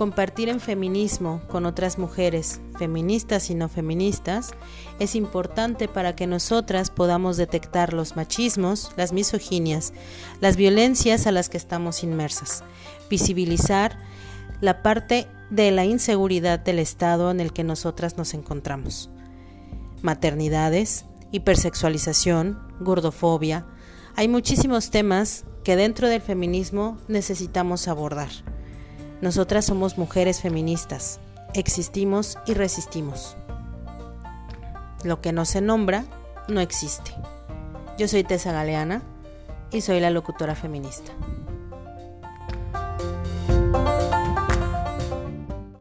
Compartir en feminismo con otras mujeres, feministas y no feministas, es importante para que nosotras podamos detectar los machismos, las misoginias, las violencias a las que estamos inmersas, visibilizar la parte de la inseguridad del estado en el que nosotras nos encontramos. Maternidades, hipersexualización, gordofobia, hay muchísimos temas que dentro del feminismo necesitamos abordar. Nosotras somos mujeres feministas, existimos y resistimos. Lo que no se nombra no existe. Yo soy Tessa Galeana y soy la locutora feminista.